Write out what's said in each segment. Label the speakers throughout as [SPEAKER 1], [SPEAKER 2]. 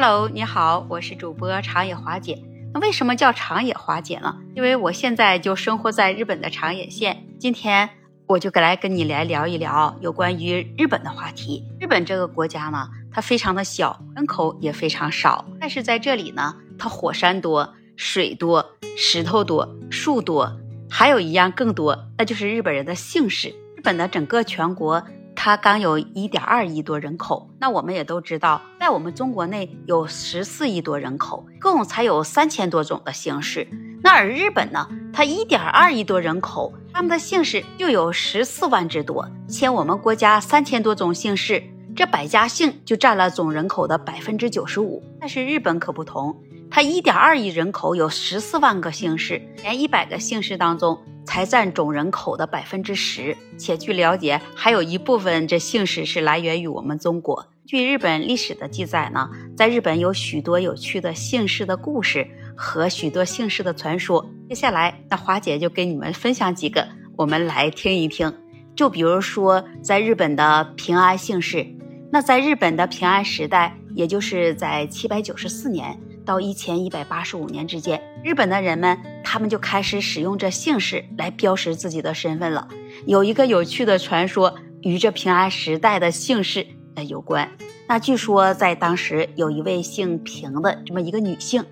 [SPEAKER 1] Hello，你好，我是主播长野华姐。那为什么叫长野华姐呢？因为我现在就生活在日本的长野县。今天我就来跟你来聊一聊有关于日本的话题。日本这个国家呢，它非常的小，人口也非常少，但是在这里呢，它火山多，水多，石头多，树多，还有一样更多，那就是日本人的姓氏。日本的整个全国。它刚有一点二亿多人口，那我们也都知道，在我们中国内有十四亿多人口，共才有三千多种的姓氏。那而日本呢，它一点二亿多人口，他们的姓氏就有十四万之多。且我们国家三千多种姓氏，这百家姓就占了总人口的百分之九十五。但是日本可不同，它一点二亿人口有十四万个姓氏，前一百个姓氏当中。才占总人口的百分之十，且据了解，还有一部分这姓氏是来源于我们中国。据日本历史的记载呢，在日本有许多有趣的姓氏的故事和许多姓氏的传说。接下来，那华姐就给你们分享几个，我们来听一听。就比如说，在日本的平安姓氏，那在日本的平安时代，也就是在七百九十四年。到一千一百八十五年之间，日本的人们他们就开始使用这姓氏来标识自己的身份了。有一个有趣的传说与这平安时代的姓氏呃有关。那据说在当时有一位姓平的这么一个女性，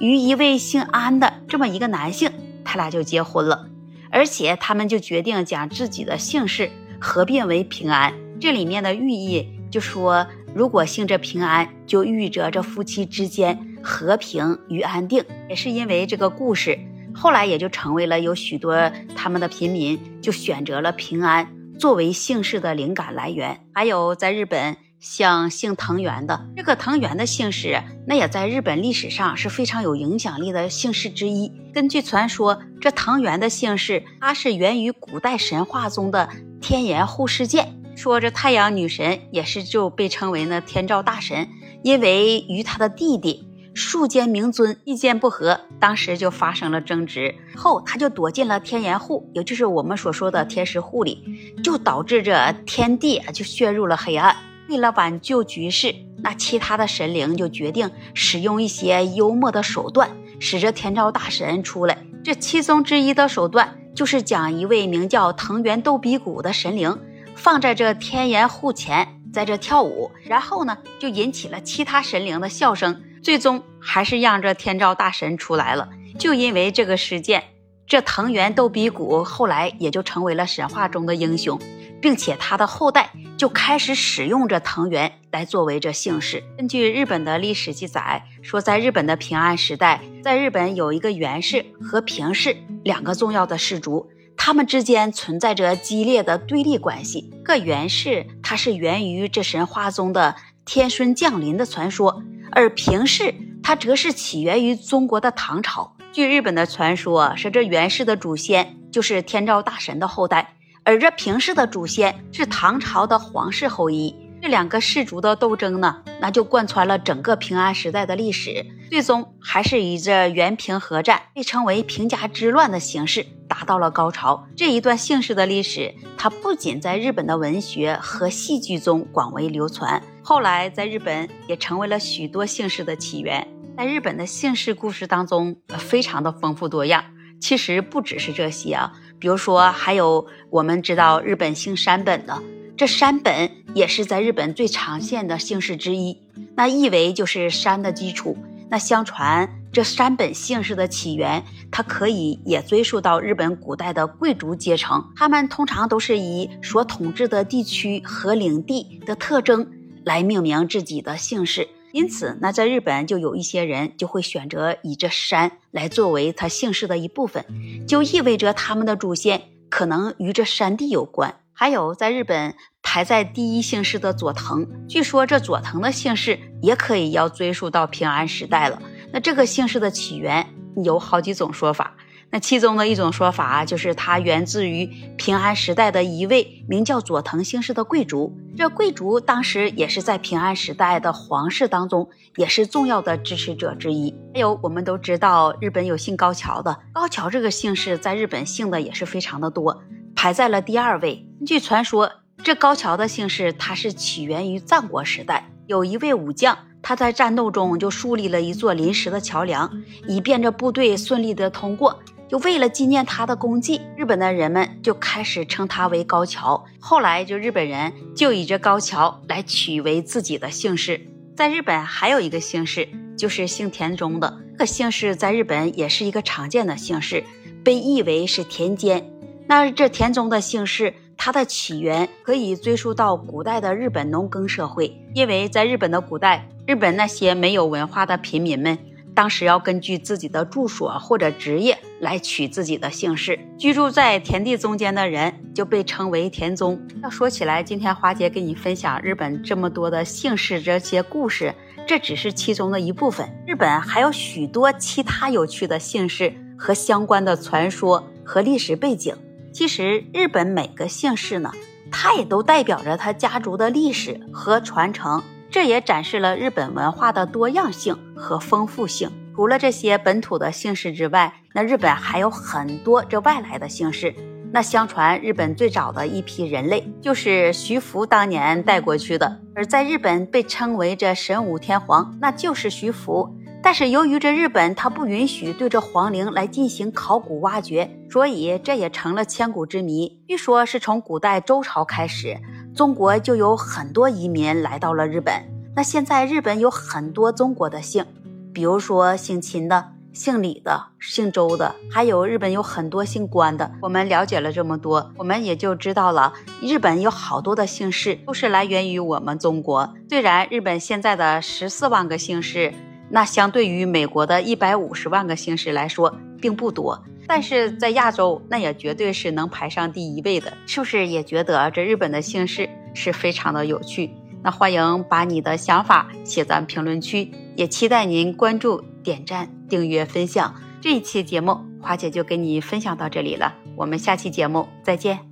[SPEAKER 1] 与一位姓安的这么一个男性，他俩就结婚了，而且他们就决定将自己的姓氏合并为平安。这里面的寓意就说，如果姓这平安，就寓意着这夫妻之间。和平与安定，也是因为这个故事，后来也就成为了有许多他们的平民就选择了平安作为姓氏的灵感来源。还有在日本，像姓藤原的这个藤原的姓氏，那也在日本历史上是非常有影响力的姓氏之一。根据传说，这藤原的姓氏，它是源于古代神话中的天岩户事件。说这太阳女神也是就被称为呢天照大神，因为与他的弟弟。数间明尊意见不合，当时就发生了争执。后他就躲进了天岩户，也就是我们所说的天石户里，就导致这天地啊就陷入了黑暗。为了挽救局势，那其他的神灵就决定使用一些幽默的手段，使这天照大神出来。这其中之一的手段，就是将一位名叫藤原斗比古的神灵放在这天岩户前，在这跳舞，然后呢就引起了其他神灵的笑声。最终还是让这天照大神出来了。就因为这个事件，这藤原斗比古后来也就成为了神话中的英雄，并且他的后代就开始使用这藤原来作为这姓氏。根据日本的历史记载，说在日本的平安时代，在日本有一个源氏和平氏两个重要的氏族，他们之间存在着激烈的对立关系。个源氏它是源于这神话中的天孙降临的传说。而平氏，它则是起源于中国的唐朝。据日本的传说，是这源氏的祖先就是天照大神的后代，而这平氏的祖先是唐朝的皇室后裔。这两个氏族的斗争呢，那就贯穿了整个平安时代的历史，最终还是以这元平合战，被称为平家之乱的形式达到了高潮。这一段姓氏的历史，它不仅在日本的文学和戏剧中广为流传。后来，在日本也成为了许多姓氏的起源。在日本的姓氏故事当中，非常的丰富多样。其实不只是这些啊，比如说还有我们知道日本姓山本的，这山本也是在日本最常见的姓氏之一。那意为就是山的基础。那相传这山本姓氏的起源，它可以也追溯到日本古代的贵族阶层，他们通常都是以所统治的地区和领地的特征。来命名自己的姓氏，因此，那在日本就有一些人就会选择以这山来作为他姓氏的一部分，就意味着他们的祖先可能与这山地有关。还有，在日本排在第一姓氏的佐藤，据说这佐藤的姓氏也可以要追溯到平安时代了。那这个姓氏的起源有好几种说法。那其中的一种说法就是它源自于平安时代的一位名叫佐藤姓氏的贵族。这贵族当时也是在平安时代的皇室当中也是重要的支持者之一。还有我们都知道，日本有姓高桥的，高桥这个姓氏在日本姓的也是非常的多，排在了第二位。据传说，这高桥的姓氏它是起源于战国时代，有一位武将，他在战斗中就树立了一座临时的桥梁，以便这部队顺利的通过。就为了纪念他的功绩，日本的人们就开始称他为高桥。后来就日本人就以这高桥来取为自己的姓氏。在日本还有一个姓氏，就是姓田中的。这个姓氏在日本也是一个常见的姓氏，被译为是田间。那这田中的姓氏，它的起源可以追溯到古代的日本农耕社会，因为在日本的古代，日本那些没有文化的平民们。当时要根据自己的住所或者职业来取自己的姓氏，居住在田地中间的人就被称为田宗。要说起来，今天花姐给你分享日本这么多的姓氏这些故事，这只是其中的一部分。日本还有许多其他有趣的姓氏和相关的传说和历史背景。其实，日本每个姓氏呢，它也都代表着他家族的历史和传承。这也展示了日本文化的多样性和丰富性。除了这些本土的姓氏之外，那日本还有很多这外来的姓氏。那相传日本最早的一批人类就是徐福当年带过去的，而在日本被称为这神武天皇，那就是徐福。但是由于这日本它不允许对这皇陵来进行考古挖掘，所以这也成了千古之谜。据说是从古代周朝开始。中国就有很多移民来到了日本。那现在日本有很多中国的姓，比如说姓秦的、姓李的、姓周的，还有日本有很多姓关的。我们了解了这么多，我们也就知道了日本有好多的姓氏都是来源于我们中国。虽然日本现在的十四万个姓氏，那相对于美国的一百五十万个姓氏来说并不多。但是在亚洲，那也绝对是能排上第一位的，是不是也觉得这日本的姓氏是非常的有趣？那欢迎把你的想法写在评论区，也期待您关注、点赞、订阅、分享。这一期节目，花姐就跟你分享到这里了，我们下期节目再见。